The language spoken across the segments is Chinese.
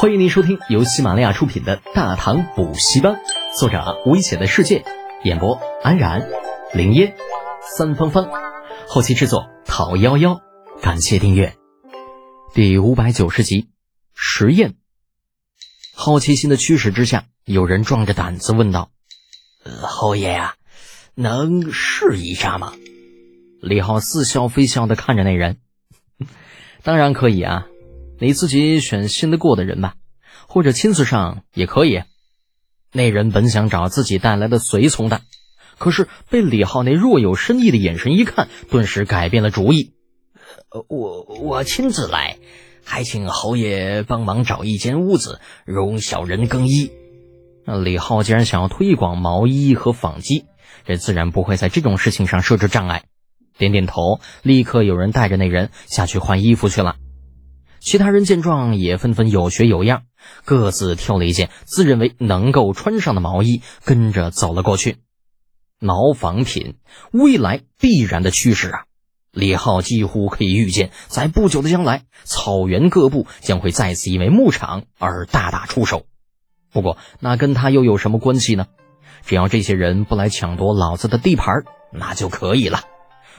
欢迎您收听由喜马拉雅出品的《大唐补习班》，作者危险的世界，演播安然、林烟、三芳芳，后期制作陶幺幺。感谢订阅。第五百九十集，实验。好奇心的驱使之下，有人壮着胆子问道：“呃侯爷呀，能试一下吗？”李浩似笑非笑的看着那人：“ 当然可以啊。”你自己选信得过的人吧，或者亲自上也可以。那人本想找自己带来的随从的，可是被李浩那若有深意的眼神一看，顿时改变了主意。我我亲自来，还请侯爷帮忙找一间屋子，容小人更衣。那李浩既然想要推广毛衣和纺机，这自然不会在这种事情上设置障碍。点点头，立刻有人带着那人下去换衣服去了。其他人见状也纷纷有学有样，各自挑了一件自认为能够穿上的毛衣，跟着走了过去。毛纺品未来必然的趋势啊！李浩几乎可以预见，在不久的将来，草原各部将会再次因为牧场而大打出手。不过，那跟他又有什么关系呢？只要这些人不来抢夺老子的地盘，那就可以了。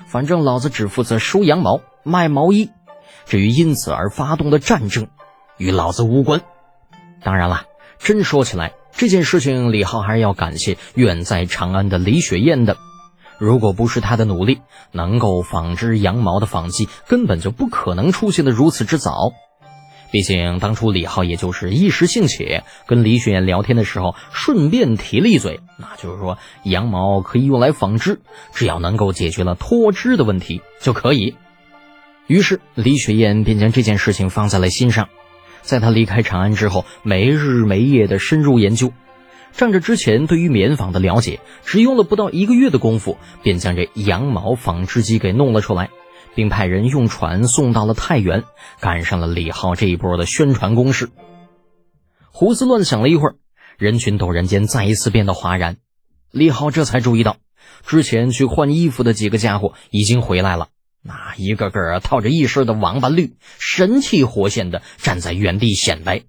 反正老子只负责收羊毛、卖毛衣。至于因此而发动的战争，与老子无关。当然了，真说起来，这件事情李浩还是要感谢远在长安的李雪燕的。如果不是他的努力，能够纺织羊毛的纺机根本就不可能出现的如此之早。毕竟当初李浩也就是一时兴起，跟李雪燕聊天的时候顺便提了一嘴，那就是说羊毛可以用来纺织，只要能够解决了脱脂的问题就可以。于是，李雪燕便将这件事情放在了心上。在她离开长安之后，没日没夜的深入研究，仗着之前对于棉纺的了解，只用了不到一个月的功夫，便将这羊毛纺织机给弄了出来，并派人用船送到了太原，赶上了李浩这一波的宣传攻势。胡思乱想了一会儿，人群陡然间再一次变得哗然。李浩这才注意到，之前去换衣服的几个家伙已经回来了。那一个个套着一身的王八绿，神气活现的站在原地显摆。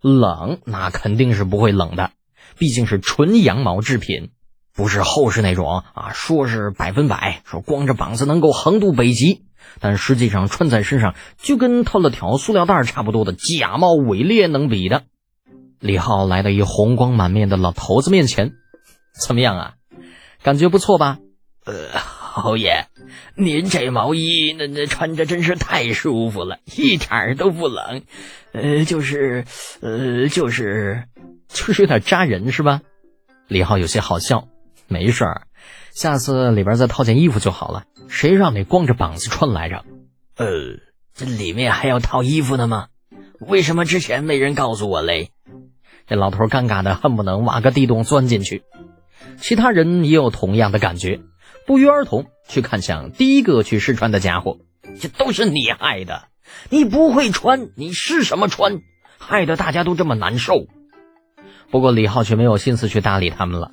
冷，那肯定是不会冷的，毕竟是纯羊毛制品，不是后世那种啊，说是百分百，说光着膀子能够横渡北极，但实际上穿在身上就跟套了条塑料袋差不多的假冒伪劣能比的。李浩来到一红光满面的老头子面前，怎么样啊？感觉不错吧？呃。侯爷，您这毛衣那那穿着真是太舒服了，一点儿都不冷。呃，就是，呃，就是，就是有点扎人是吧？李浩有些好笑。没事儿，下次里边再套件衣服就好了。谁让你光着膀子穿来着？呃，这里面还要套衣服的吗？为什么之前没人告诉我嘞？这老头尴尬的恨不能挖个地洞钻进去。其他人也有同样的感觉。不约而同去看向第一个去试穿的家伙，这都是你害的！你不会穿，你试什么穿？害得大家都这么难受。不过李浩却没有心思去搭理他们了，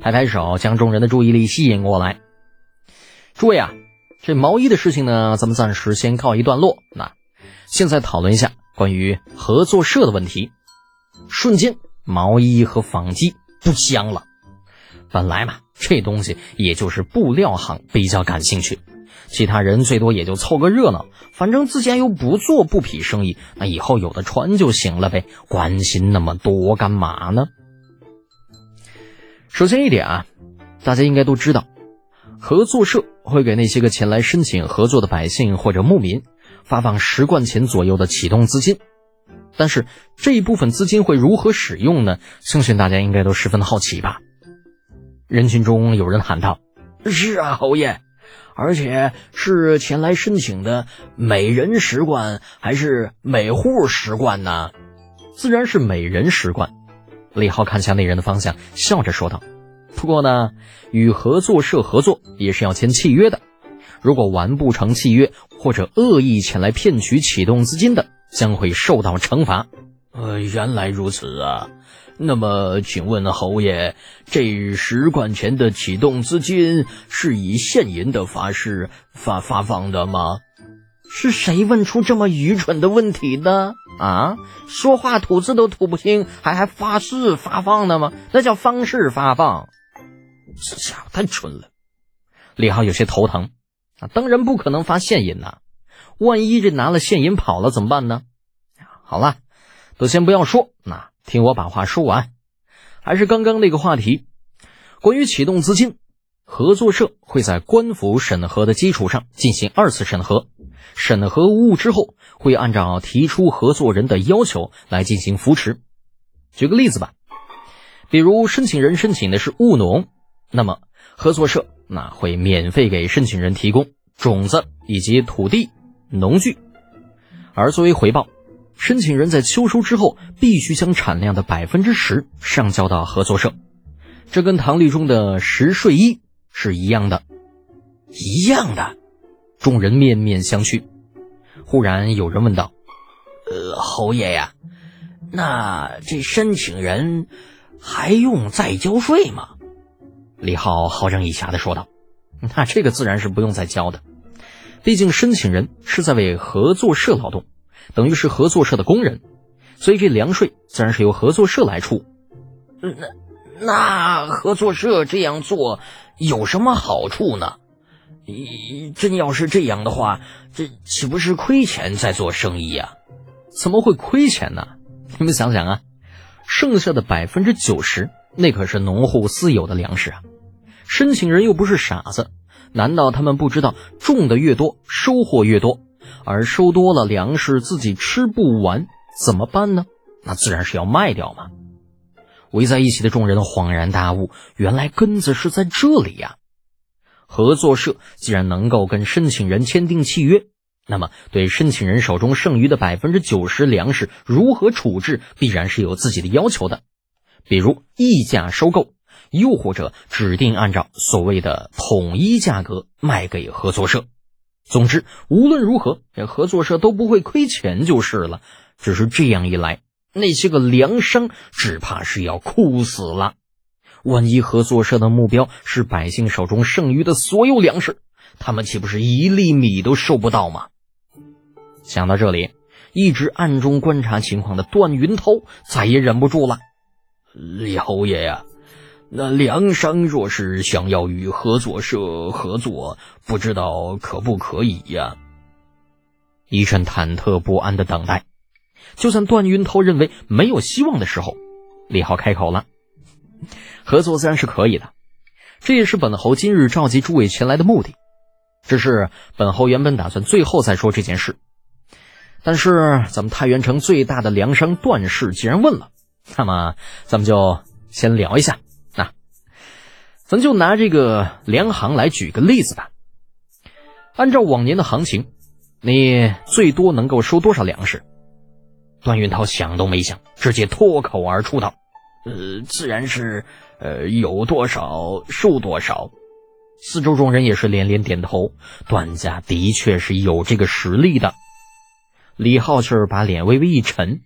拍拍手将众人的注意力吸引过来。诸位啊，这毛衣的事情呢，咱们暂时先告一段落。那现在讨论一下关于合作社的问题。瞬间，毛衣和纺机不香了。本来嘛。这东西也就是布料行比较感兴趣，其他人最多也就凑个热闹。反正自家又不做布匹生意，那以后有的穿就行了呗，关心那么多干嘛呢？首先一点啊，大家应该都知道，合作社会给那些个前来申请合作的百姓或者牧民发放十贯钱左右的启动资金，但是这一部分资金会如何使用呢？相信大家应该都十分的好奇吧。人群中有人喊道：“是啊，侯爷，而且是前来申请的每人十贯，还是每户十贯呢？自然是每人十贯。”李浩看向那人的方向，笑着说道：“不过呢，与合作社合作也是要签契约的。如果完不成契约，或者恶意前来骗取启动资金的，将会受到惩罚。”呃，原来如此啊。那么，请问侯爷，这十贯钱的启动资金是以现银的方式发发放的吗？是谁问出这么愚蠢的问题的啊？说话吐字都吐不清，还还发誓发放的吗？那叫方式发放。这家伙太蠢了。李浩有些头疼啊，当然不可能发现银呐，万一这拿了现银跑了怎么办呢？好了，都先不要说，那听我把话说完。还是刚刚那个话题，关于启动资金，合作社会在官府审核的基础上进行二次审核，审核无误之后，会按照提出合作人的要求来进行扶持。举个例子吧，比如申请人申请的是务农，那么合作社那会免费给申请人提供种子以及土地、农具，而作为回报。申请人在秋收之后，必须将产量的百分之十上交到合作社，这跟唐律中的十税一是一样的，一样的。众人面面相觑。忽然有人问道：“呃，侯爷呀，那这申请人还用再交税吗？”李浩好整以暇的说道：“那这个自然是不用再交的，毕竟申请人是在为合作社劳动。”等于是合作社的工人，所以这粮税自然是由合作社来出。那那合作社这样做有什么好处呢？真要是这样的话，这岂不是亏钱在做生意呀？怎么会亏钱呢？你们想想啊，剩下的百分之九十，那可是农户私有的粮食啊。申请人又不是傻子，难道他们不知道种的越多，收获越多？而收多了粮食自己吃不完怎么办呢？那自然是要卖掉嘛。围在一起的众人恍然大悟，原来根子是在这里呀。合作社既然能够跟申请人签订契约，那么对申请人手中剩余的百分之九十粮食如何处置，必然是有自己的要求的。比如溢价收购，又或者指定按照所谓的统一价格卖给合作社。总之，无论如何，这合作社都不会亏钱就是了。只是这样一来，那些个粮商只怕是要哭死了。万一合作社的目标是百姓手中剩余的所有粮食，他们岂不是一粒米都收不到吗？想到这里，一直暗中观察情况的段云涛再也忍不住了：“李侯爷呀！”那粮商若是想要与合作社合作，不知道可不可以呀？一阵忐忑不安的等待。就算段云涛认为没有希望的时候，李浩开口了：“合作自然是可以的，这也是本侯今日召集诸位前来的目的。只是本侯原本打算最后再说这件事，但是咱们太原城最大的粮商段氏既然问了，那么咱们就先聊一下。”咱就拿这个粮行来举个例子吧。按照往年的行情，你最多能够收多少粮食？段云涛想都没想，直接脱口而出道：“呃，自然是，呃，有多少收多少。”四周众人也是连连点头。段家的确是有这个实力的。李浩是把脸微微一沉：“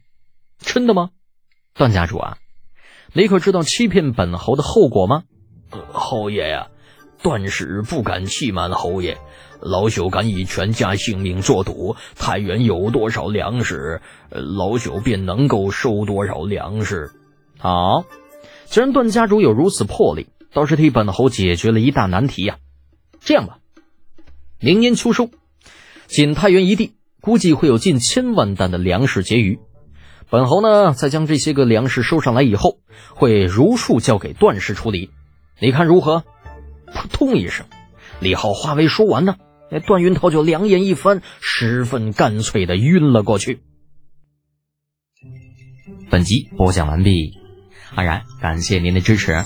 真的吗？段家主啊，你可知道欺骗本侯的后果吗？”侯爷呀，段氏不敢欺瞒侯爷，老朽敢以全家性命作赌，太原有多少粮食，老朽便能够收多少粮食。好，既然段家主有如此魄力，倒是替本侯解决了一大难题呀。这样吧，明年秋收，仅太原一地，估计会有近千万担的粮食结余。本侯呢，在将这些个粮食收上来以后，会如数交给段氏处理。你看如何？扑通一声，李浩话未说完呢，那段云涛就两眼一翻，十分干脆的晕了过去。本集播讲完毕，安然感谢您的支持。